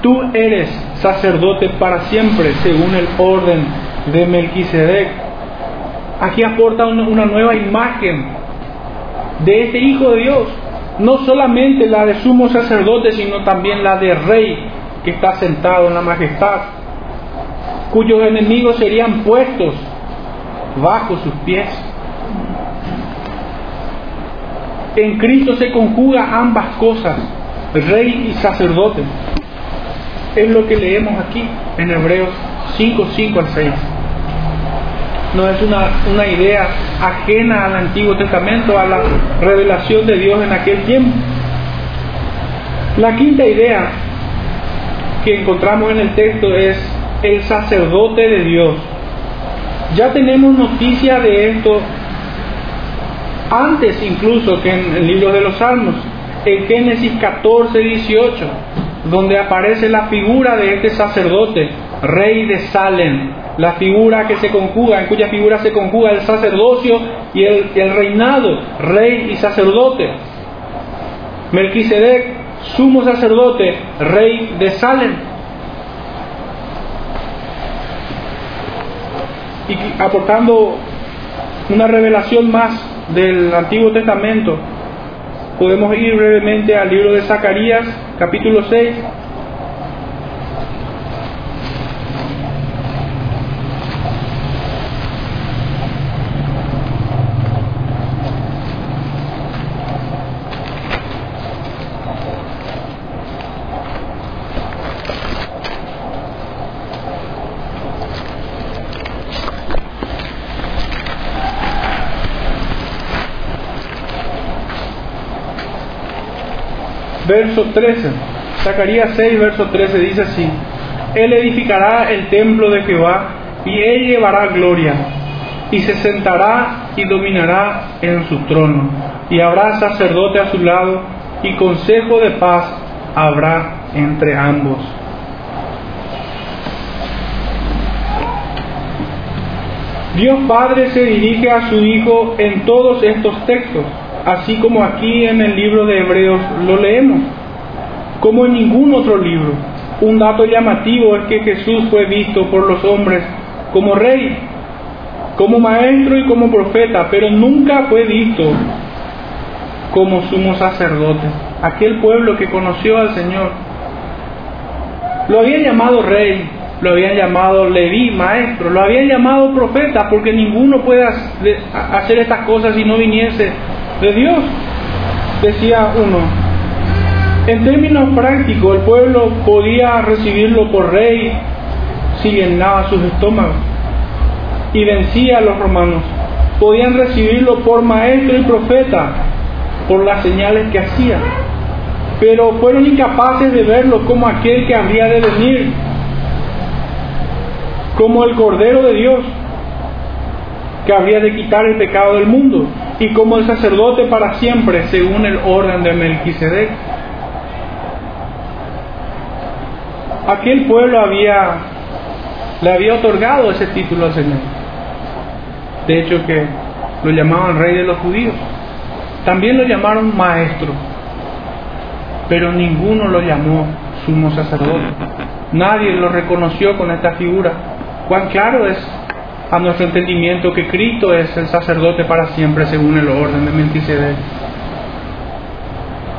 Tú eres sacerdote para siempre, según el orden de Melquisedec. Aquí aporta una nueva imagen de este Hijo de Dios. No solamente la de sumo sacerdote, sino también la de rey que está sentado en la majestad, cuyos enemigos serían puestos bajo sus pies. En Cristo se conjuga ambas cosas, rey y sacerdote es lo que leemos aquí en Hebreos 5, 5 al 6. No es una, una idea ajena al Antiguo Testamento, a la revelación de Dios en aquel tiempo. La quinta idea que encontramos en el texto es el sacerdote de Dios. Ya tenemos noticia de esto antes incluso que en el libro de los Salmos, en Génesis 14, 18 donde aparece la figura de este sacerdote, rey de Salem, la figura que se conjuga, en cuya figura se conjuga el sacerdocio y el, reinado, rey y sacerdote. Melquisedec, sumo sacerdote, rey de Salem. Y aportando una revelación más del Antiguo Testamento, podemos ir brevemente al libro de Zacarías, capítulo 6. Verso 13. Zacarías 6, verso 13 dice así, Él edificará el templo de Jehová y Él llevará gloria y se sentará y dominará en su trono y habrá sacerdote a su lado y consejo de paz habrá entre ambos. Dios Padre se dirige a su Hijo en todos estos textos así como aquí en el libro de Hebreos lo leemos, como en ningún otro libro. Un dato llamativo es que Jesús fue visto por los hombres como rey, como maestro y como profeta, pero nunca fue visto como sumo sacerdote. Aquel pueblo que conoció al Señor lo había llamado rey, lo habían llamado Leví, maestro, lo habían llamado profeta, porque ninguno puede hacer estas cosas si no viniese de Dios, decía uno. En términos prácticos, el pueblo podía recibirlo por rey si llenaba sus estómagos y vencía a los romanos. Podían recibirlo por maestro y profeta por las señales que hacía, pero fueron incapaces de verlo como aquel que habría de venir como el Cordero de Dios que habría de quitar el pecado del mundo y como el sacerdote para siempre según el orden de Melquisedec. Aquel pueblo había le había otorgado ese título al Señor. De hecho que lo llamaban rey de los judíos. También lo llamaron maestro, pero ninguno lo llamó sumo sacerdote. Nadie lo reconoció con esta figura cuán claro es a nuestro entendimiento que Cristo es el sacerdote para siempre según el orden de Melquisedec.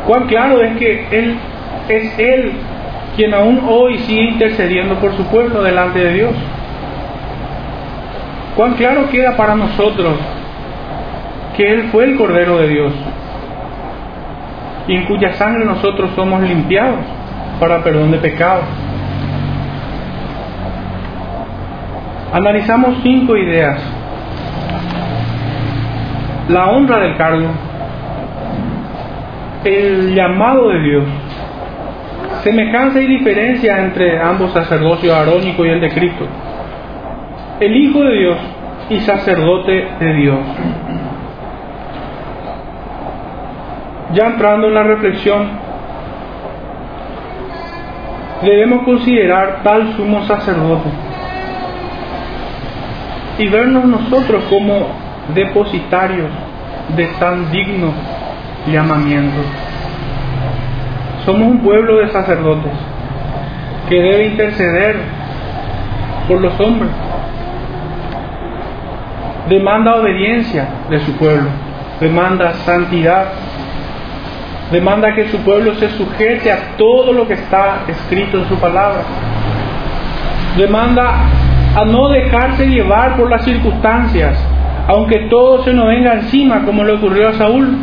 Cuán claro es que Él es Él quien aún hoy sigue intercediendo por su pueblo delante de Dios. Cuán claro queda para nosotros que Él fue el Cordero de Dios y en cuya sangre nosotros somos limpiados para perdón de pecados. Analizamos cinco ideas. La honra del cargo, el llamado de Dios, semejanza y diferencia entre ambos sacerdocios arónico y el de Cristo, el Hijo de Dios y sacerdote de Dios. Ya entrando en la reflexión, debemos considerar tal sumo sacerdote y vernos nosotros como depositarios de tan digno llamamiento. Somos un pueblo de sacerdotes que debe interceder por los hombres. Demanda obediencia de su pueblo, demanda santidad, demanda que su pueblo se sujete a todo lo que está escrito en su palabra, demanda a no dejarse llevar por las circunstancias, aunque todo se nos venga encima, como le ocurrió a Saúl,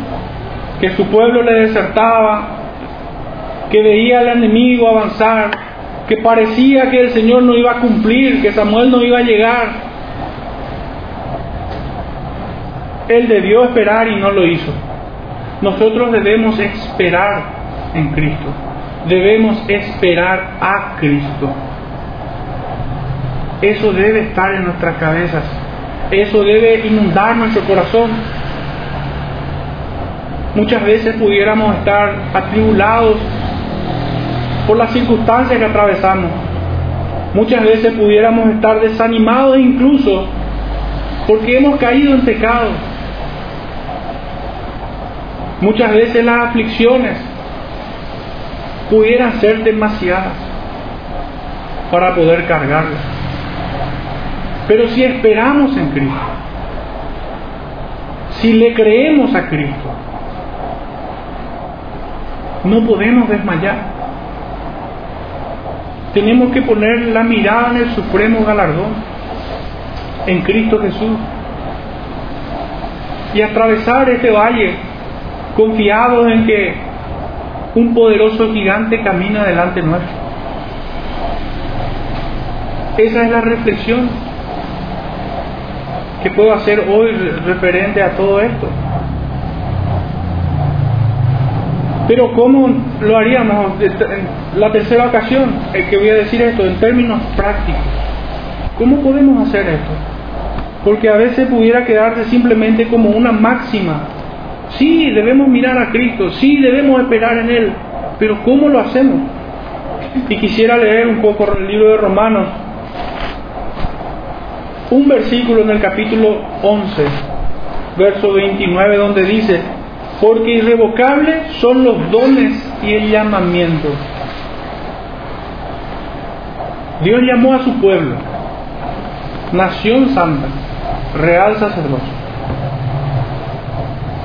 que su pueblo le desertaba, que veía al enemigo avanzar, que parecía que el Señor no iba a cumplir, que Samuel no iba a llegar. Él debió esperar y no lo hizo. Nosotros debemos esperar en Cristo. Debemos esperar a Cristo. Eso debe estar en nuestras cabezas. Eso debe inundar nuestro corazón. Muchas veces pudiéramos estar atribulados por las circunstancias que atravesamos. Muchas veces pudiéramos estar desanimados incluso porque hemos caído en pecado. Muchas veces las aflicciones pudieran ser demasiadas para poder cargarlas. Pero si esperamos en Cristo, si le creemos a Cristo, no podemos desmayar. Tenemos que poner la mirada en el supremo galardón, en Cristo Jesús, y atravesar este valle confiados en que un poderoso gigante camina delante nuestro. Esa es la reflexión ¿Qué puedo hacer hoy referente a todo esto? Pero ¿cómo lo haríamos? La tercera ocasión el que voy a decir esto en términos prácticos. ¿Cómo podemos hacer esto? Porque a veces pudiera quedarse simplemente como una máxima. Sí, debemos mirar a Cristo, sí, debemos esperar en Él, pero ¿cómo lo hacemos? Y quisiera leer un poco el libro de Romanos, un versículo en el capítulo 11, verso 29, donde dice, porque irrevocables son los dones y el llamamiento. Dios llamó a su pueblo, nación santa, real sacerdocio.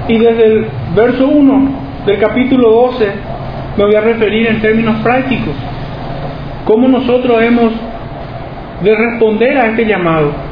Y desde el verso 1 del capítulo 12 me voy a referir en términos prácticos, cómo nosotros hemos de responder a este llamado.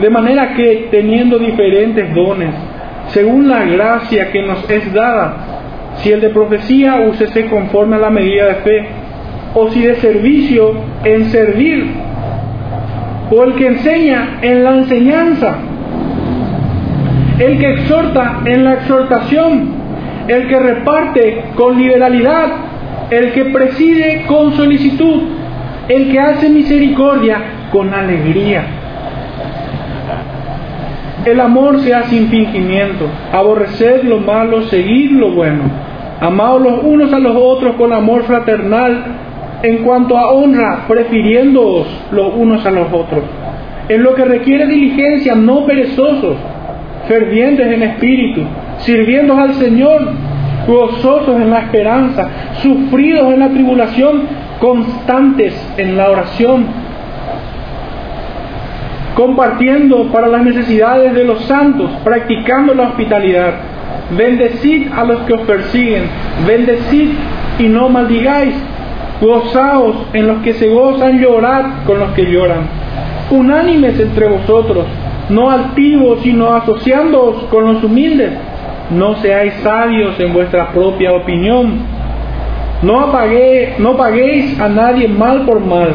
De manera que teniendo diferentes dones, según la gracia que nos es dada, si el de profecía, úsese conforme a la medida de fe, o si de servicio, en servir, o el que enseña en la enseñanza, el que exhorta en la exhortación, el que reparte con liberalidad, el que preside con solicitud, el que hace misericordia con alegría. El amor sea sin fingimiento, aborreced lo malo, seguid lo bueno, amaos los unos a los otros con amor fraternal, en cuanto a honra, prefiriéndoos los unos a los otros. En lo que requiere diligencia, no perezosos, fervientes en espíritu, sirviendo al Señor, gozosos en la esperanza, sufridos en la tribulación, constantes en la oración, compartiendo para las necesidades de los santos, practicando la hospitalidad. Bendecid a los que os persiguen, bendecid y no maldigáis, gozaos en los que se gozan, llorad con los que lloran. Unánimes entre vosotros, no altivos, sino asociándoos con los humildes. No seáis sabios en vuestra propia opinión. No, no paguéis a nadie mal por mal.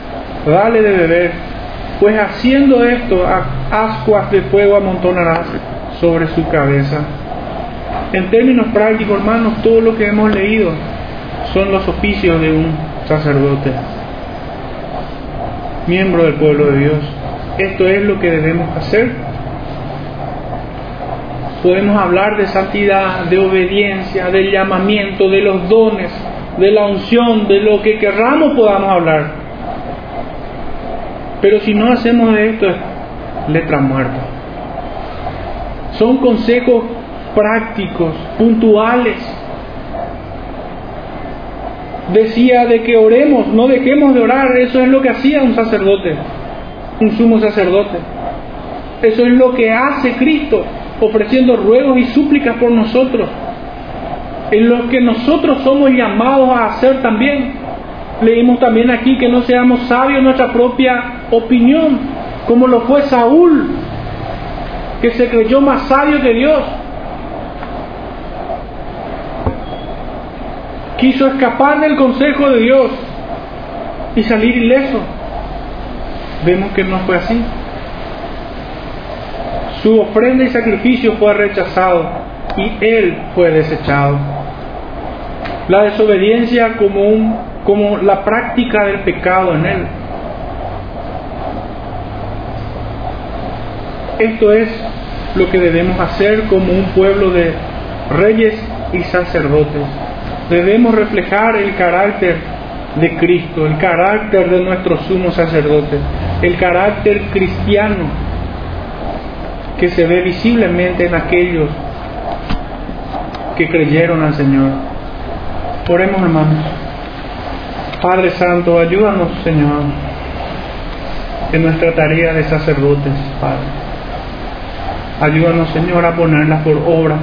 dale de beber. Pues haciendo esto, ascuas de fuego amontonarás sobre su cabeza. En términos prácticos, hermanos, todo lo que hemos leído son los oficios de un sacerdote, miembro del pueblo de Dios. Esto es lo que debemos hacer. Podemos hablar de santidad, de obediencia, del llamamiento, de los dones, de la unción, de lo que querramos podamos hablar. Pero si no hacemos de esto, es letra muerta. Son consejos prácticos, puntuales. Decía de que oremos, no dejemos de orar, eso es lo que hacía un sacerdote, un sumo sacerdote. Eso es lo que hace Cristo, ofreciendo ruegos y súplicas por nosotros, en lo que nosotros somos llamados a hacer también. Leímos también aquí que no seamos sabios en nuestra propia opinión, como lo fue Saúl, que se creyó más sabio que Dios. quiso escapar del consejo de Dios y salir ileso. Vemos que no fue así. Su ofrenda y sacrificio fue rechazado y él fue desechado. La desobediencia como, un, como la práctica del pecado en él. Esto es lo que debemos hacer como un pueblo de reyes y sacerdotes debemos reflejar el carácter de Cristo, el carácter de nuestro sumo sacerdote. el carácter cristiano que se ve visiblemente en aquellos que creyeron al Señor. Oremos hermanos. Padre Santo, ayúdanos Señor en nuestra tarea de sacerdotes, Padre. Ayúdanos Señor a ponerlas por obra,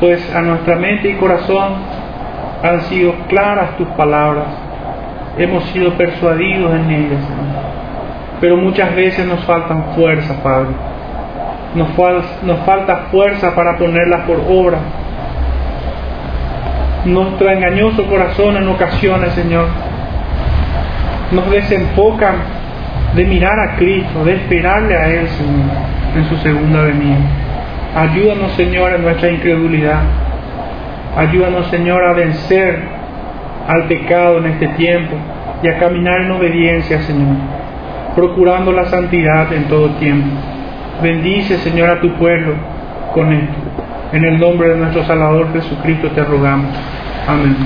pues a nuestra mente y corazón han sido claras tus palabras, hemos sido persuadidos en ellas, Señor. Pero muchas veces nos faltan fuerza, Padre. Nos, nos falta fuerza para ponerlas por obra. Nuestro engañoso corazón en ocasiones, Señor, nos desenfocan de mirar a Cristo, de esperarle a Él, Señor, en su segunda venida. Ayúdanos, Señor, en nuestra incredulidad. Ayúdanos, Señor, a vencer al pecado en este tiempo y a caminar en obediencia, Señor, procurando la santidad en todo tiempo. Bendice, Señor, a tu pueblo con esto. En el nombre de nuestro Salvador Jesucristo te rogamos. Amén.